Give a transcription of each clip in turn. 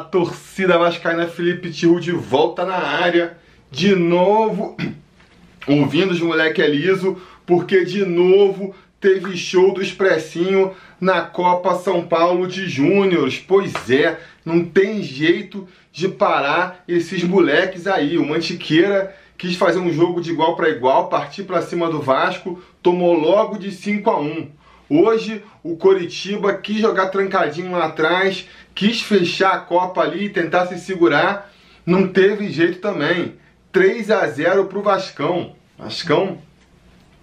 Fala torcida vascaína, Felipe Tiru de volta na área, de novo ouvindo os moleque é liso, porque de novo teve show do Expressinho na Copa São Paulo de Júniores. Pois é, não tem jeito de parar esses moleques aí. O Mantiqueira quis fazer um jogo de igual para igual, partir para cima do Vasco, tomou logo de 5 a 1. Hoje o Coritiba quis jogar trancadinho lá atrás, quis fechar a Copa ali e tentar se segurar, não teve jeito também. 3 a 0 pro Vascão. Vascão,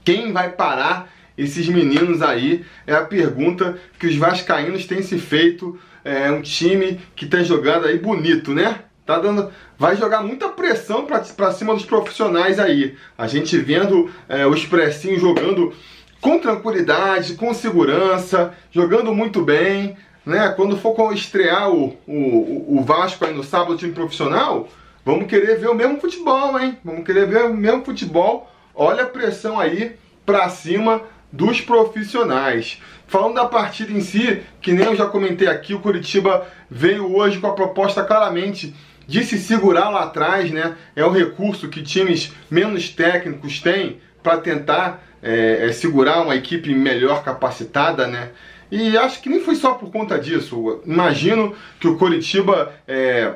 quem vai parar esses meninos aí? É a pergunta que os vascaínos têm se feito. É um time que está jogando aí bonito, né? Tá dando, vai jogar muita pressão para cima dos profissionais aí. A gente vendo é, o Expressinho jogando com tranquilidade, com segurança, jogando muito bem, né? Quando for estrear o, o, o Vasco aí no sábado, time profissional, vamos querer ver o mesmo futebol, hein? Vamos querer ver o mesmo futebol. Olha a pressão aí para cima dos profissionais. Falando da partida em si, que nem eu já comentei aqui, o Curitiba veio hoje com a proposta claramente de se segurar lá atrás, né? É o recurso que times menos técnicos têm para tentar é, é, segurar uma equipe melhor capacitada, né? E acho que nem foi só por conta disso. Imagino que o Coritiba é,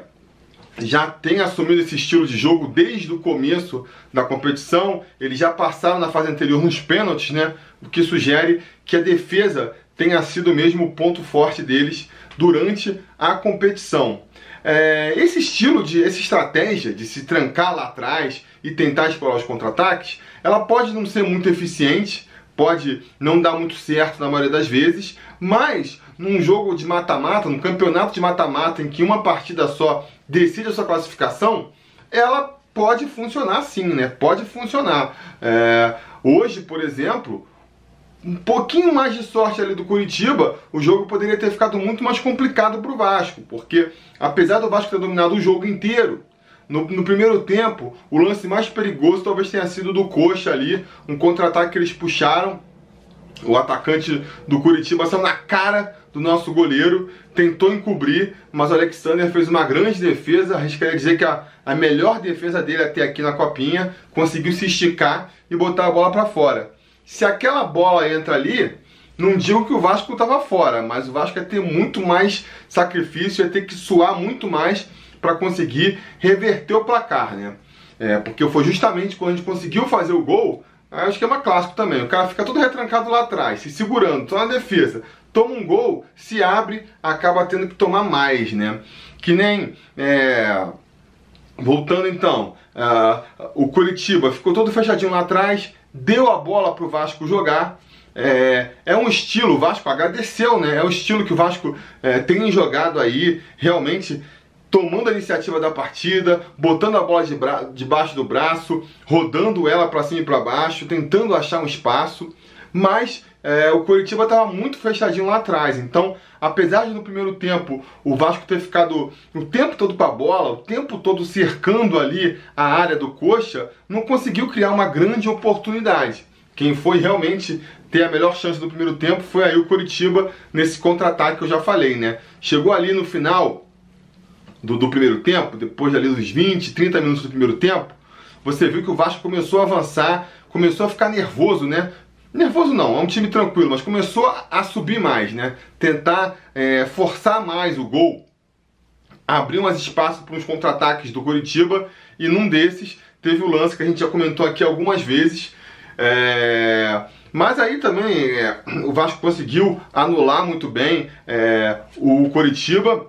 já tem assumido esse estilo de jogo desde o começo da competição. Eles já passaram na fase anterior nos pênaltis, né? O que sugere que a defesa tenha sido mesmo o ponto forte deles durante a competição. É, esse estilo de essa estratégia de se trancar lá atrás e tentar explorar os contra-ataques, ela pode não ser muito eficiente, pode não dar muito certo na maioria das vezes, mas num jogo de mata-mata, num campeonato de mata-mata em que uma partida só decide a sua classificação, ela pode funcionar sim, né? Pode funcionar. É, hoje, por exemplo, um pouquinho mais de sorte ali do Curitiba, o jogo poderia ter ficado muito mais complicado para o Vasco, porque apesar do Vasco ter dominado o jogo inteiro, no, no, primeiro tempo, o lance mais perigoso talvez tenha sido do Coxa ali, um contra-ataque que eles puxaram. O atacante do Curitiba saiu na cara do nosso goleiro, tentou encobrir, mas o Alexander fez uma grande defesa. Arriscaria dizer que a, a melhor defesa dele até aqui na copinha, conseguiu se esticar e botar a bola para fora. Se aquela bola entra ali, não digo que o Vasco estava fora, mas o Vasco ia ter muito mais sacrifício, ia ter que suar muito mais para conseguir reverter o placar, né? É, porque foi justamente quando a gente conseguiu fazer o gol, é um esquema clássico também. O cara fica todo retrancado lá atrás, se segurando, só na defesa. Toma um gol, se abre, acaba tendo que tomar mais, né? Que nem. É... Voltando então, uh, o Curitiba ficou todo fechadinho lá atrás, deu a bola para o Vasco jogar. É, é, um estilo, o Vasco agradeceu, né? É o estilo que o Vasco é, tem jogado aí, realmente tomando a iniciativa da partida, botando a bola de debaixo do braço, rodando ela para cima e para baixo, tentando achar um espaço. Mas é, o Curitiba estava muito fechadinho lá atrás. Então, apesar de no primeiro tempo o Vasco ter ficado o tempo todo para a bola, o tempo todo cercando ali a área do Coxa, não conseguiu criar uma grande oportunidade. Quem foi realmente ter a melhor chance do primeiro tempo foi aí o Curitiba nesse contra-ataque que eu já falei, né? Chegou ali no final do, do primeiro tempo, depois ali dos 20, 30 minutos do primeiro tempo, você viu que o Vasco começou a avançar, começou a ficar nervoso, né? Nervoso não, é um time tranquilo, mas começou a subir mais, né? Tentar é, forçar mais o gol, abrir mais espaço para os contra-ataques do Curitiba e num desses teve o lance que a gente já comentou aqui algumas vezes. É... Mas aí também é, o Vasco conseguiu anular muito bem é, o Curitiba.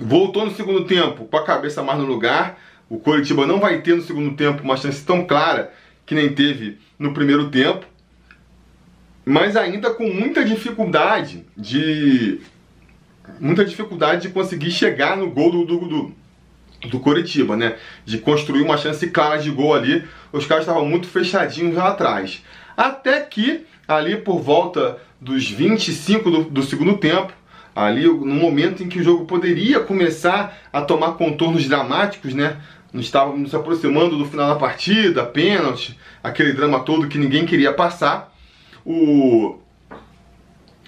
Voltou no segundo tempo com a cabeça mais no lugar. O Curitiba não vai ter no segundo tempo uma chance tão clara que nem teve no primeiro tempo mas ainda com muita dificuldade de muita dificuldade de conseguir chegar no gol do, do, do, do Coritiba, né? De construir uma chance clara de gol ali. Os caras estavam muito fechadinhos lá atrás. Até que, ali por volta dos 25 do, do segundo tempo, ali no momento em que o jogo poderia começar a tomar contornos dramáticos, né? Nós estávamos nos aproximando do final da partida, pênalti, aquele drama todo que ninguém queria passar o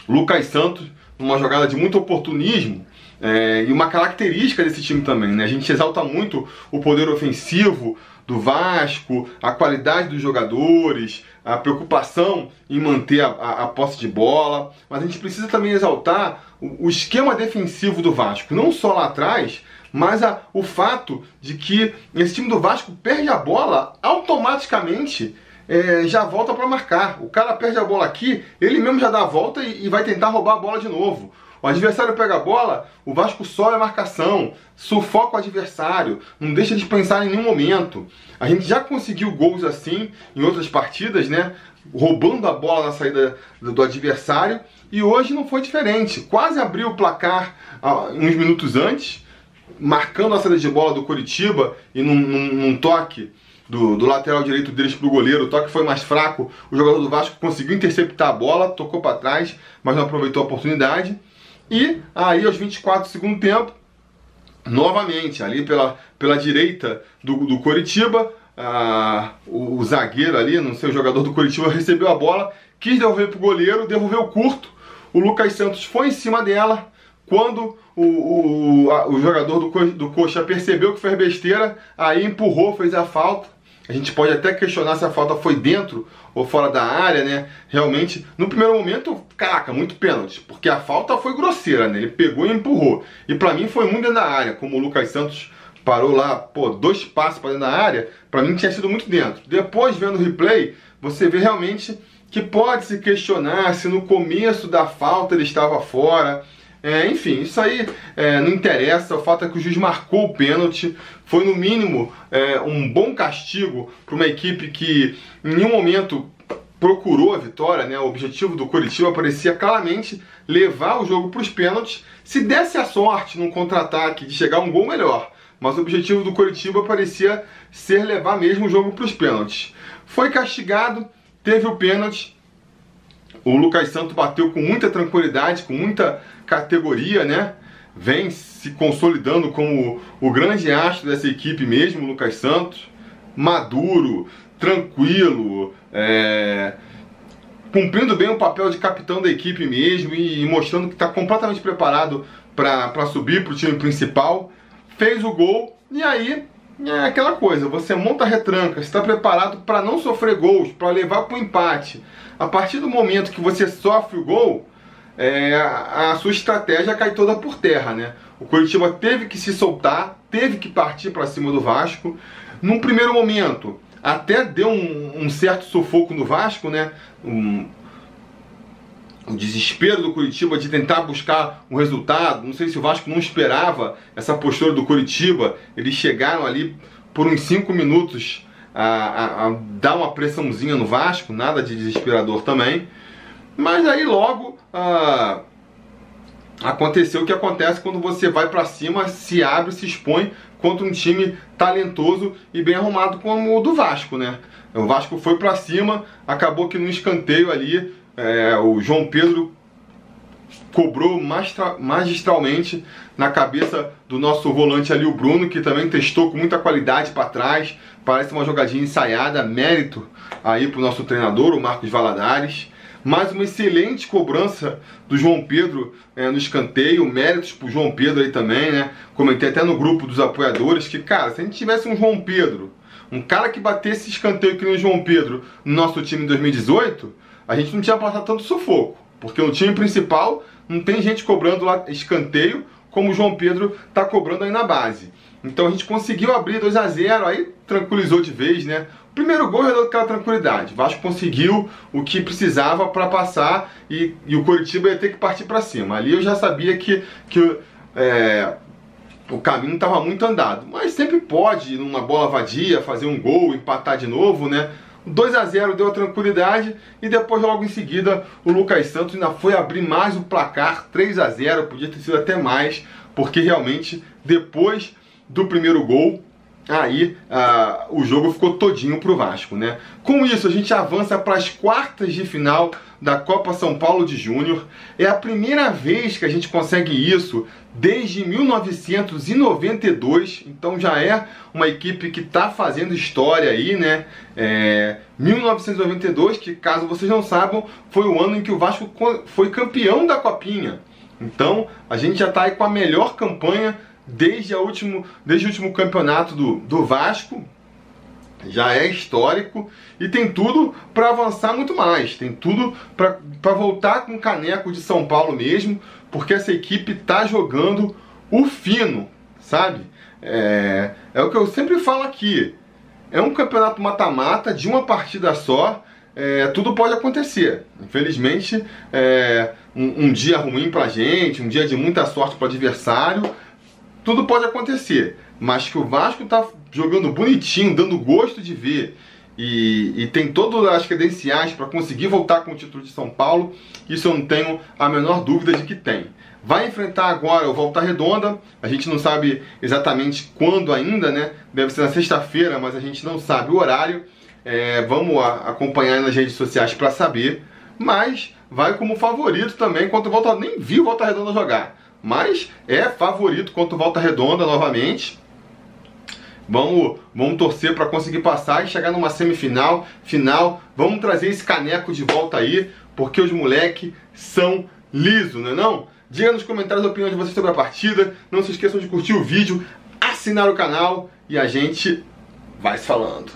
Lucas Santos, numa jogada de muito oportunismo, É, e uma característica desse time também, né? A gente exalta muito o poder ofensivo do Vasco, a qualidade dos jogadores, a preocupação em manter a, a, a posse de bola, mas a gente precisa também exaltar o, o, esquema defensivo do Vasco, não só lá atrás, mas a, o fato de que esse time do Vasco perde a bola automaticamente. É, já volta para marcar. O cara perde a bola aqui, ele mesmo já dá a volta e, e vai tentar roubar a bola de novo. O adversário pega a bola, o Vasco sobe a marcação, sufoca o adversário, não deixa de pensar em nenhum momento. A gente já conseguiu gols assim em outras partidas, né? Roubando a bola na saída do adversário e hoje não foi diferente. Quase abriu o placar uh, uns minutos antes, marcando a saída de bola do Curitiba e num, num, num toque do, do, lateral direito deles para o goleiro. O toque foi mais fraco. O jogador do Vasco conseguiu interceptar a bola, tocou para trás, mas não aproveitou a oportunidade. E aí, aos 24 do segundo tempo, novamente, ali pela, pela direita do, do Coritiba, ah, o, o, zagueiro ali, não sei, o jogador do Coritiba recebeu a bola, quis devolver para o goleiro, devolveu curto. O Lucas Santos foi em cima dela. Quando o, o, a, o jogador do, do Coxa percebeu que fez besteira, aí empurrou, fez a falta. A gente pode até questionar se a falta foi dentro ou fora da área, né? Realmente, no primeiro momento, caraca, muito pênalti, porque a falta foi grosseira, né? Ele pegou e empurrou. E para mim foi muito dentro da área, como o Lucas Santos parou lá, pô, dois passos para dentro da área, para mim tinha sido muito dentro. Depois, vendo o replay, você vê realmente que pode se questionar se no começo da falta ele estava fora, é, enfim, isso aí é, não interessa. O fato é que o juiz marcou o pênalti. Foi, no mínimo, é, um bom castigo para uma equipe que em nenhum momento procurou a vitória. Né? O objetivo do Curitiba parecia claramente levar o jogo para os pênaltis. Se desse a sorte num contra-ataque de chegar um gol, melhor. Mas o objetivo do Curitiba parecia ser levar mesmo o jogo para os pênaltis. Foi castigado, teve o pênalti. O Lucas Santos bateu com muita tranquilidade, com muita categoria, né? Vem se consolidando como o grande astro dessa equipe mesmo, Lucas Santos. Maduro, tranquilo, é... cumprindo bem o papel de capitão da equipe mesmo e mostrando que está completamente preparado para subir para o time principal. Fez o gol e aí é aquela coisa, você monta a retranca, está preparado para não sofrer gols, para levar para o empate. A partir do momento que você sofre o gol, é, a sua estratégia cai toda por terra, né? O Curitiba teve que se soltar, teve que partir para cima do Vasco. Num primeiro momento, até deu um, um certo sufoco no Vasco, né? Um, o desespero do Curitiba de tentar buscar um resultado. Não sei se o Vasco não esperava essa postura do Curitiba. Eles chegaram ali por uns 5 minutos a, a, a, dar uma pressãozinha no Vasco, nada de desesperador também. Mas aí logo ah, aconteceu o que acontece quando você vai para cima, se abre, se expõe contra um time talentoso e bem arrumado como o do Vasco, né? O Vasco foi para cima, acabou que no escanteio ali é, o João Pedro cobrou magistralmente na cabeça do nosso volante ali, o Bruno, que também testou com muita qualidade para trás. Parece uma jogadinha ensaiada, mérito aí para o nosso treinador, o Marcos Valadares. Mais uma excelente cobrança do João Pedro é, no escanteio, méritos pro João Pedro aí também, né? Comentei até no grupo dos apoiadores que, cara, se a gente tivesse um João Pedro, um cara que batesse escanteio que nem o João Pedro no nosso time em 2018, a gente não tinha passado tanto sufoco. Porque no time principal não tem gente cobrando lá escanteio como o João Pedro tá cobrando aí na base. Então a gente conseguiu abrir 2 a 0 aí tranquilizou de vez, né? primeiro gol já deu aquela tranquilidade. O Vasco conseguiu o que precisava para passar e, e, o Coritiba ia ter que partir para cima. Ali eu já sabia que, que é, o caminho estava muito andado. Mas sempre pode, numa bola vadia, fazer um gol, empatar de novo, né? 2 a 0 deu a tranquilidade e depois logo em seguida o Lucas Santos ainda foi abrir mais o placar, 3 a 0, podia ter sido até mais, porque realmente depois do primeiro gol aí ah, o jogo ficou todinho pro Vasco, né? Com isso a gente avança para as quartas de final da Copa São Paulo de Júnior. É a primeira vez que a gente consegue isso desde 1992, então já é uma equipe que está fazendo história aí, né? É, 1992, que caso vocês não saibam, foi o ano em que o Vasco foi campeão da Copinha. Então, a gente já está aí com a melhor campanha desde, a último, desde o último campeonato do, do Vasco. Já é histórico e tem tudo para avançar muito mais. Tem tudo para voltar com o caneco de São Paulo mesmo, porque essa equipe está jogando o fino, sabe? É, é o que eu sempre falo aqui. É um campeonato mata-mata de uma partida só. É, tudo pode acontecer. Infelizmente, é, um, um, dia ruim pra gente, um dia de muita sorte pro adversário, tudo pode acontecer. Mas que o Vasco tá jogando bonitinho, dando gosto de ver e, e tem todas as credenciais para conseguir voltar com o título de São Paulo, isso eu não tenho a menor dúvida de que tem. Vai enfrentar agora o Volta Redonda, a gente não sabe exatamente quando ainda, né? Deve ser na sexta-feira, mas a gente não sabe o horário. É, vamos acompanhar nas redes sociais para saber. Mas vai como favorito também contra o Volta Nem vi o Volta Redonda jogar, mas é favorito contra o Volta Redonda novamente. Vamos, vamos torcer para conseguir passar e chegar numa semifinal, final. Vamos trazer esse caneco de volta aí, porque os moleques são lisos, não é não? Diga nos comentários a opinião de vocês sobre a partida. Não se esqueçam de curtir o vídeo, assinar o canal e a gente vai se falando.